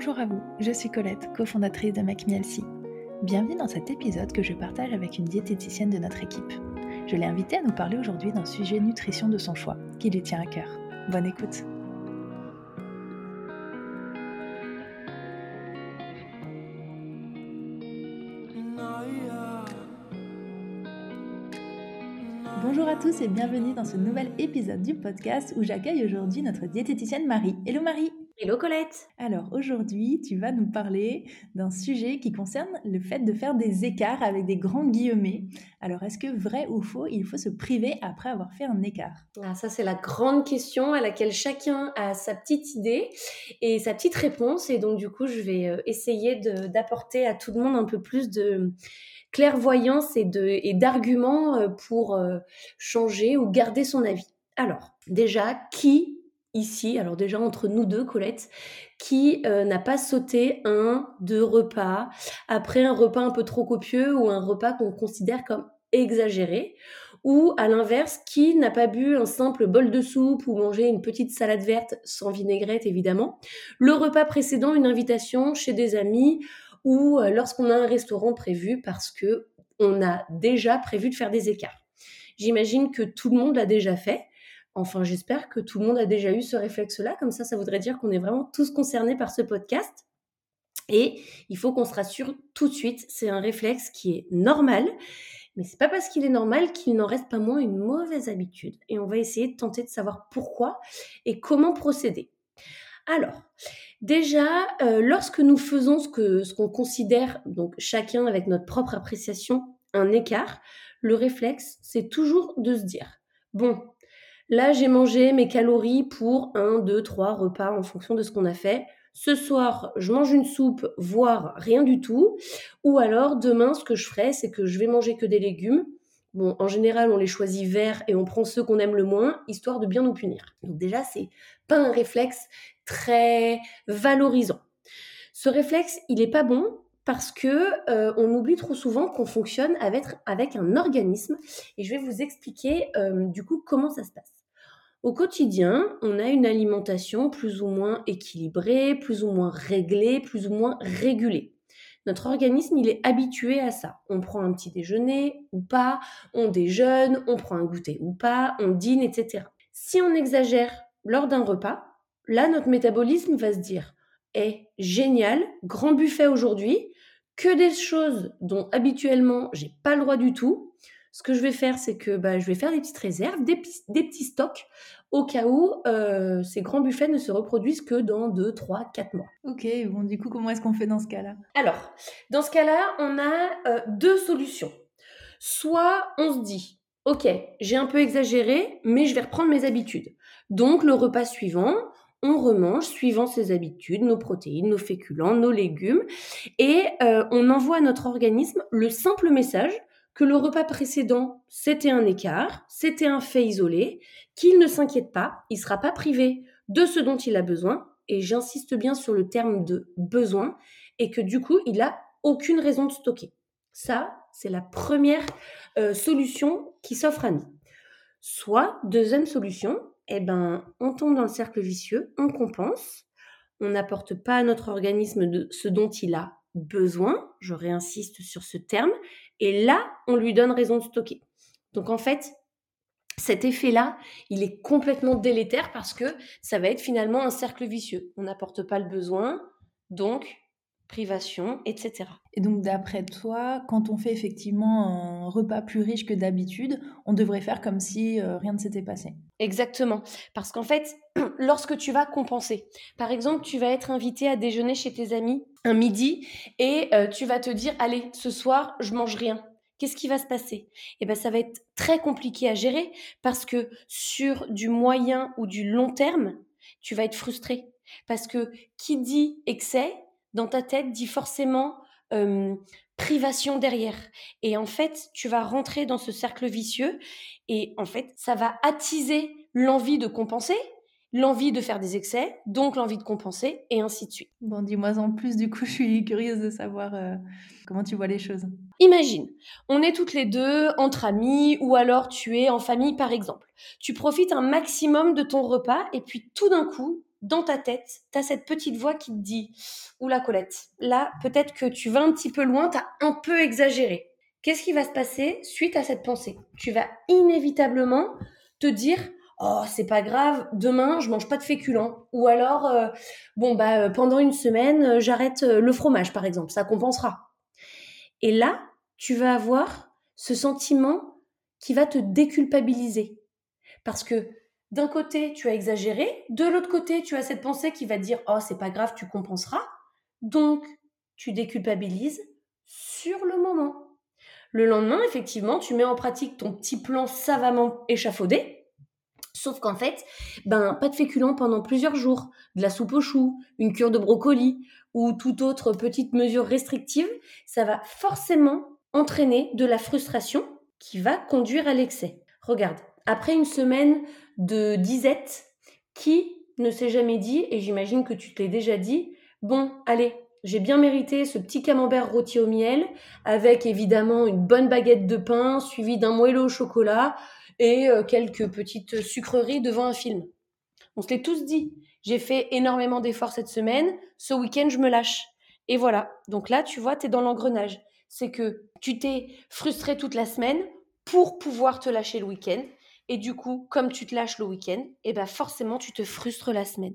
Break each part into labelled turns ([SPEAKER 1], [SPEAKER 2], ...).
[SPEAKER 1] Bonjour à vous, je suis Colette, cofondatrice de MacMielsi. Bienvenue dans cet épisode que je partage avec une diététicienne de notre équipe. Je l'ai invitée à nous parler aujourd'hui d'un sujet nutrition de son choix, qui lui tient à cœur. Bonne écoute Bonjour à tous et bienvenue dans ce nouvel épisode du podcast où j'accueille aujourd'hui notre diététicienne Marie. Hello Marie
[SPEAKER 2] Hello Colette
[SPEAKER 1] Alors aujourd'hui, tu vas nous parler d'un sujet qui concerne le fait de faire des écarts avec des grands guillemets. Alors est-ce que vrai ou faux, il faut se priver après avoir fait un écart?
[SPEAKER 2] Ah, Ça c'est la grande question à laquelle chacun a sa petite idée et sa petite réponse. Et donc du coup, je vais euh, essayer d'apporter à tout le monde un peu plus de clairvoyance et d'arguments et euh, pour euh, changer ou garder son avis. Alors, déjà, qui ici, alors déjà entre nous deux, Colette, qui euh, n'a pas sauté un, deux repas après un repas un peu trop copieux ou un repas qu'on considère comme exagéré ou à l'inverse, qui n'a pas bu un simple bol de soupe ou mangé une petite salade verte sans vinaigrette évidemment, le repas précédent, une invitation chez des amis ou euh, lorsqu'on a un restaurant prévu parce que on a déjà prévu de faire des écarts. J'imagine que tout le monde l'a déjà fait. Enfin, j'espère que tout le monde a déjà eu ce réflexe-là. Comme ça, ça voudrait dire qu'on est vraiment tous concernés par ce podcast. Et il faut qu'on se rassure tout de suite. C'est un réflexe qui est normal. Mais c'est pas parce qu'il est normal qu'il n'en reste pas moins une mauvaise habitude. Et on va essayer de tenter de savoir pourquoi et comment procéder. Alors, déjà, euh, lorsque nous faisons ce que ce qu'on considère, donc chacun avec notre propre appréciation, un écart, le réflexe, c'est toujours de se dire, bon, Là, j'ai mangé mes calories pour un, deux, trois repas en fonction de ce qu'on a fait. Ce soir, je mange une soupe, voire rien du tout. Ou alors, demain, ce que je ferai, c'est que je vais manger que des légumes. Bon, en général, on les choisit verts et on prend ceux qu'on aime le moins, histoire de bien nous punir. Donc déjà, c'est pas un réflexe très valorisant. Ce réflexe, il est pas bon parce que euh, on oublie trop souvent qu'on fonctionne avec, avec un organisme. Et je vais vous expliquer euh, du coup comment ça se passe. Au quotidien, on a une alimentation plus ou moins équilibrée, plus ou moins réglée, plus ou moins régulée. Notre organisme, il est habitué à ça. On prend un petit déjeuner ou pas, on déjeune, on prend un goûter ou pas, on dîne, etc. Si on exagère lors d'un repas, là, notre métabolisme va se dire Eh, génial, grand buffet aujourd'hui, que des choses dont habituellement j'ai pas le droit du tout, ce que je vais faire, c'est que bah, je vais faire des petites réserves, des, petits stocks, au cas où euh, ces grands buffets ne se reproduisent que dans 2, 3, 4 mois.
[SPEAKER 1] Ok, bon, du coup, comment est-ce qu'on fait dans ce cas-là?
[SPEAKER 2] Alors, dans ce cas-là, on a euh, deux solutions. Soit on se dit, ok, j'ai un peu exagéré, mais je vais reprendre mes habitudes. Donc, le repas suivant, on remange suivant ses habitudes, nos protéines, nos féculents, nos légumes, et euh, on envoie à notre organisme le simple message que le repas précédent, c'était un écart, c'était un fait isolé, qu'il ne s'inquiète pas, il ne sera pas privé de ce dont il a besoin, et j'insiste bien sur le terme de besoin, et que du coup, il n'a aucune raison de stocker. Ça, c'est la première euh, solution qui s'offre à nous. Soit, deuxième solution, eh ben, on tombe dans le cercle vicieux, on compense, on n'apporte pas à notre organisme ce dont il a besoin, je réinsiste sur ce terme, et là, on lui donne raison de stocker. Donc en fait, cet effet-là, il est complètement délétère parce que ça va être finalement un cercle vicieux. On n'apporte pas le besoin, donc privation, etc.
[SPEAKER 1] Et donc d'après toi, quand on fait effectivement un repas plus riche que d'habitude, on devrait faire comme si euh, rien ne s'était passé?
[SPEAKER 2] Exactement. Parce qu'en fait, lorsque tu vas compenser, par exemple, tu vas être invité à déjeuner chez tes amis un midi et euh, tu vas te dire, allez, ce soir, je mange rien. Qu'est-ce qui va se passer? Eh bien, ça va être très compliqué à gérer parce que sur du moyen ou du long terme, tu vas être frustré. Parce que qui dit excès, dans ta tête, dit forcément privation derrière. Et en fait, tu vas rentrer dans ce cercle vicieux et en fait, ça va attiser l'envie de compenser, l'envie de faire des excès, donc l'envie de compenser, et ainsi de suite.
[SPEAKER 1] Bon, dis-moi en plus, du coup, je suis curieuse de savoir euh, comment tu vois les choses.
[SPEAKER 2] Imagine, on est toutes les deux entre amis, ou alors tu es en famille, par exemple. Tu profites un maximum de ton repas, et puis tout d'un coup, dans ta tête, tu as cette petite voix qui te dit Oula Colette, là peut-être que tu vas un petit peu loin, tu as un peu exagéré. Qu'est-ce qui va se passer suite à cette pensée? Tu vas inévitablement te dire Oh, c'est pas grave, demain je mange pas de féculents. Ou alors, euh, bon, bah, euh, pendant une semaine, euh, j'arrête le fromage par exemple, ça compensera. Et là, tu vas avoir ce sentiment qui va te déculpabiliser. Parce que d'un côté, tu as exagéré, de l'autre côté, tu as cette pensée qui va dire Oh, c'est pas grave, tu compenseras. Donc, tu déculpabilises sur le moment. Le lendemain, effectivement, tu mets en pratique ton petit plan savamment échafaudé. Sauf qu'en fait, ben, pas de féculents pendant plusieurs jours, de la soupe aux choux, une cure de brocoli ou toute autre petite mesure restrictive, ça va forcément entraîner de la frustration qui va conduire à l'excès. Regarde, après une semaine de disette, qui ne s'est jamais dit, et j'imagine que tu te l'es déjà dit, bon, allez, j'ai bien mérité ce petit camembert rôti au miel, avec évidemment une bonne baguette de pain, suivie d'un moelleux au chocolat, et euh, quelques petites sucreries devant un film. On se l'est tous dit. J'ai fait énormément d'efforts cette semaine, ce week-end je me lâche. Et voilà, donc là tu vois, tu es dans l'engrenage. C'est que tu t'es frustré toute la semaine pour pouvoir te lâcher le week-end. Et du coup, comme tu te lâches le week-end, et eh ben forcément, tu te frustres la semaine.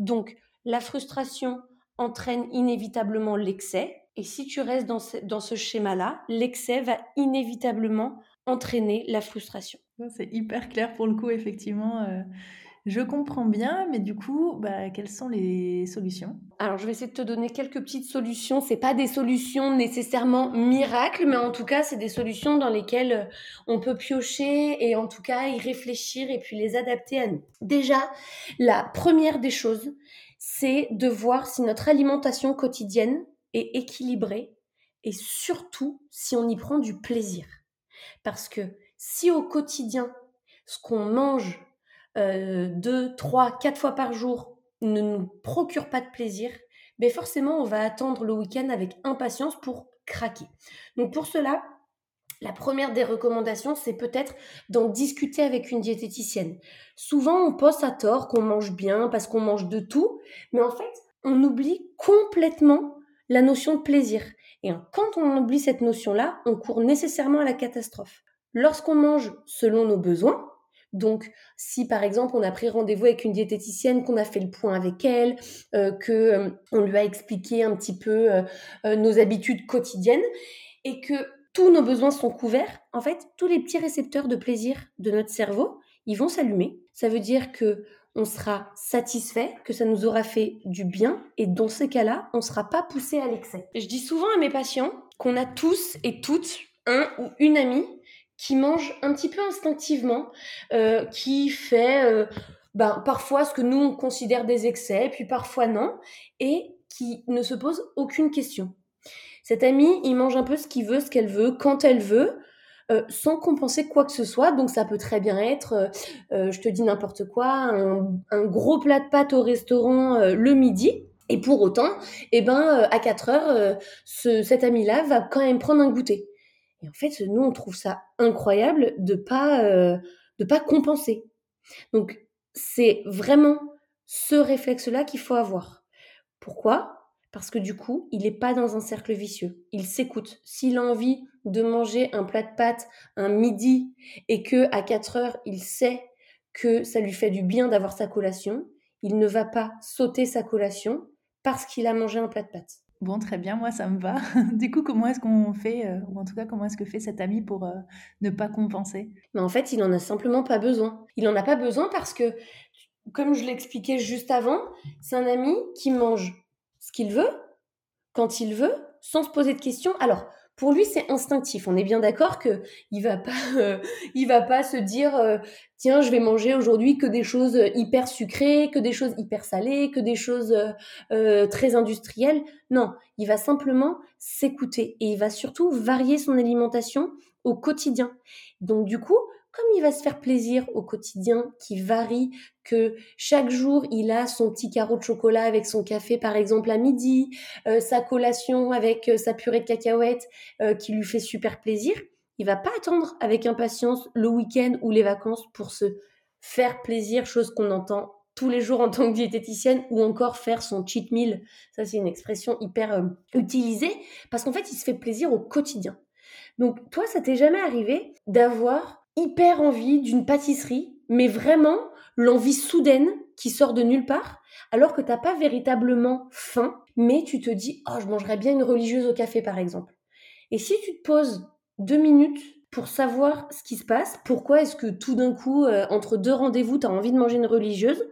[SPEAKER 2] Donc, la frustration entraîne inévitablement l'excès. Et si tu restes dans ce, schéma-là, l'excès va inévitablement entraîner la frustration.
[SPEAKER 1] C'est hyper clair pour le coup, effectivement. Euh, je comprends bien, mais du coup, bah, quelles sont les solutions?
[SPEAKER 2] Alors, je vais essayer de te donner quelques petites solutions. C'est pas des solutions nécessairement miracles, mais en tout cas, c'est des solutions dans lesquelles euh, on peut piocher et en tout cas y réfléchir et puis les adapter à nous. Déjà, la première des choses, c'est de voir si notre alimentation quotidienne est équilibrée et surtout si on y prend du plaisir. Parce que si au quotidien, ce qu'on mange euh, deux, trois, quatre fois par jour ne nous procure pas de plaisir, mais ben forcément, on va attendre le week-end avec impatience pour craquer. Donc pour cela, la première des recommandations, c'est peut-être d'en discuter avec une diététicienne. Souvent, on pense à tort qu'on mange bien parce qu'on mange de tout, mais en fait, on oublie complètement la notion de plaisir. Et quand on oublie cette notion-là, on court nécessairement à la catastrophe. Lorsqu'on mange selon nos besoins, donc, si par exemple on a pris rendez-vous avec une diététicienne, qu'on a fait le point avec elle, euh, que euh, on lui a expliqué un petit peu euh, nos habitudes quotidiennes et que tous nos besoins sont couverts, en fait, tous les petits récepteurs de plaisir de notre cerveau, ils vont s'allumer. Ça veut dire que on sera satisfait, que ça nous aura fait du bien, et dans ces cas-là, on ne sera pas poussé à l'excès. Je dis souvent à mes patients qu'on a tous et toutes un ou une amie qui mange un petit peu instinctivement, euh, qui fait euh, ben, parfois ce que nous on considère des excès, puis parfois non, et qui ne se pose aucune question. Cet ami, il mange un peu ce qu'il veut, ce qu'elle veut, quand elle veut, euh, sans compenser quoi que ce soit. Donc ça peut très bien être, je te dis n'importe quoi, un, gros plat de pâtes au restaurant le midi. Et pour autant, eh ben, à 4 heures, cet ami-là va quand même prendre un goûter. Et en fait, nous, on trouve ça incroyable de pas euh, de pas compenser. Donc, c'est vraiment ce réflexe-là qu'il faut avoir. Pourquoi? Parce que du coup, il n'est pas dans un cercle vicieux. Il s'écoute. S'il a envie de manger un plat de pâtes un midi et que à 4 heures, il sait que ça lui fait du bien d'avoir sa collation, il ne va pas sauter sa collation parce qu'il a mangé un plat de pâtes.
[SPEAKER 1] Bon, très bien, moi ça me va. du coup, comment est-ce qu'on fait, euh, ou en tout cas, comment est-ce que fait cet ami pour euh, ne pas compenser?
[SPEAKER 2] Mais en fait, il n'en a simplement pas besoin. Il n'en a pas besoin parce que, comme je l'expliquais juste avant, c'est un ami qui mange ce qu'il veut, quand il veut, sans se poser de questions. Alors, pour lui, c'est instinctif. On est bien d'accord que il va pas, euh, il va pas se dire euh, tiens, je vais manger aujourd'hui que des choses hyper sucrées, que des choses hyper salées, que des choses euh, très industrielles. Non, il va simplement s'écouter et il va surtout varier son alimentation au quotidien. Donc du coup, comme il va se faire plaisir au quotidien, qui varie, que chaque jour il a son petit carreau de chocolat avec son café par exemple à midi, euh, sa collation avec euh, sa purée de cacahuètes euh, qui lui fait super plaisir, il va pas attendre avec impatience le week-end ou les vacances pour se faire plaisir, chose qu'on entend tous les jours en tant que diététicienne ou encore faire son cheat meal. Ça, c'est une expression hyper euh, utilisée parce qu'en fait, il se fait plaisir au quotidien. Donc, toi, ça t'est jamais arrivé d'avoir hyper envie d'une pâtisserie, mais vraiment l'envie soudaine qui sort de nulle part, alors que t'as pas véritablement faim, mais tu te dis, oh, je mangerais bien une religieuse au café, par exemple. Et si tu te poses deux minutes pour savoir ce qui se passe, pourquoi est-ce que tout d'un coup, euh, entre deux rendez-vous, tu as envie de manger une religieuse,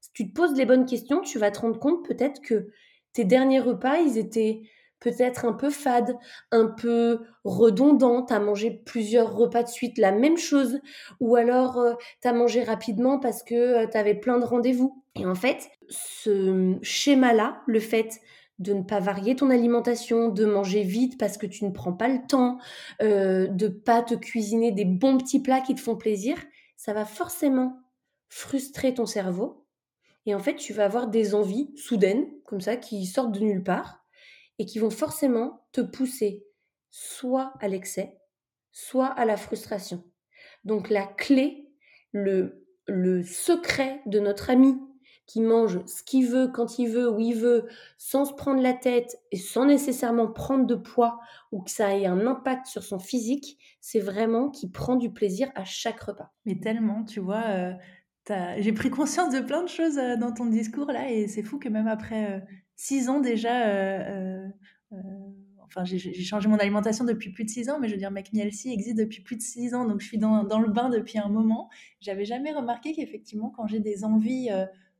[SPEAKER 2] si tu te poses les bonnes questions, tu vas te rendre compte peut-être que tes derniers repas, ils étaient peut-être un peu fades, un peu redondants, tu as mangé plusieurs repas de suite la même chose, ou alors euh, tu as mangé rapidement parce que euh, tu avais plein de rendez-vous. Et en fait, ce schéma-là, le fait de ne pas varier ton alimentation, de manger vite parce que tu ne prends pas le temps, euh, de pas te cuisiner des bons petits plats qui te font plaisir, ça va forcément frustrer ton cerveau. Et en fait, tu vas avoir des envies soudaines, comme ça, qui sortent de nulle part, et qui vont forcément te pousser soit à l'excès, soit à la frustration. Donc la clé, le, le secret de notre ami qui mange ce qu'il veut, quand il veut, où il veut, sans se prendre la tête et sans nécessairement prendre de poids ou que ça ait un impact sur son physique, c'est vraiment qu'il prend du plaisir à chaque repas.
[SPEAKER 1] Mais tellement, tu vois, euh, j'ai pris conscience de plein de choses euh, dans ton discours là et c'est fou que même après euh, six ans déjà enfin j'ai changé mon alimentation depuis plus de six ans, mais je veux dire, McMielsi existe depuis plus de six ans, donc je suis dans, le bain depuis un moment. J'avais jamais remarqué qu'effectivement, quand j'ai des envies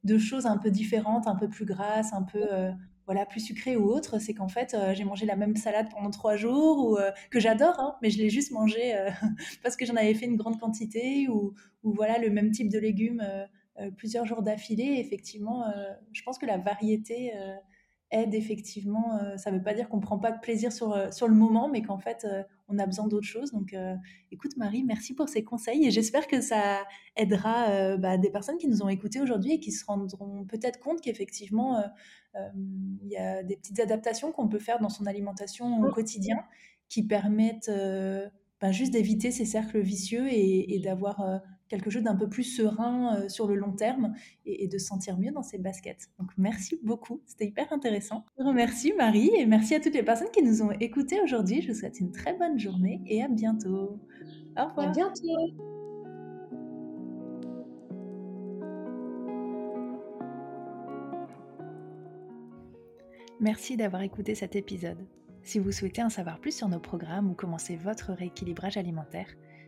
[SPEAKER 1] de choses un peu différentes, un peu plus grasses, un peu euh, voilà plus sucrées ou autres, c'est qu'en fait euh, j'ai mangé la même salade pendant trois jours ou euh, que j'adore, hein, mais je l'ai juste mangé parce que j'en avais fait une grande quantité ou, ou, voilà le même type de légumes plusieurs jours d'affilée. Effectivement, je pense que la variété aide effectivement. Euh, ça ne veut pas dire qu'on ne prend pas de plaisir sur, euh, sur le moment, mais qu'en fait, euh, on a besoin d'autre chose. Donc, écoute, Marie, merci pour ces conseils et j'espère que ça aidera bah, des personnes qui nous ont écoutés aujourd'hui et qui se rendront peut-être compte qu'effectivement, il y a des petites adaptations qu'on peut faire dans son alimentation au quotidien qui permettent bah, juste d'éviter ces cercles vicieux et, d'avoir quelque chose d'un peu plus serein sur le long terme et, de se sentir mieux dans ses baskets. Donc merci beaucoup, c'était hyper intéressant. Je remercie Marie et merci à toutes les personnes qui nous ont écoutés aujourd'hui. Je vous souhaite une très bonne journée et à bientôt. Au revoir.
[SPEAKER 2] À bientôt.
[SPEAKER 1] Merci d'avoir écouté cet épisode. Si vous souhaitez en savoir plus sur nos programmes ou commencer votre rééquilibrage alimentaire,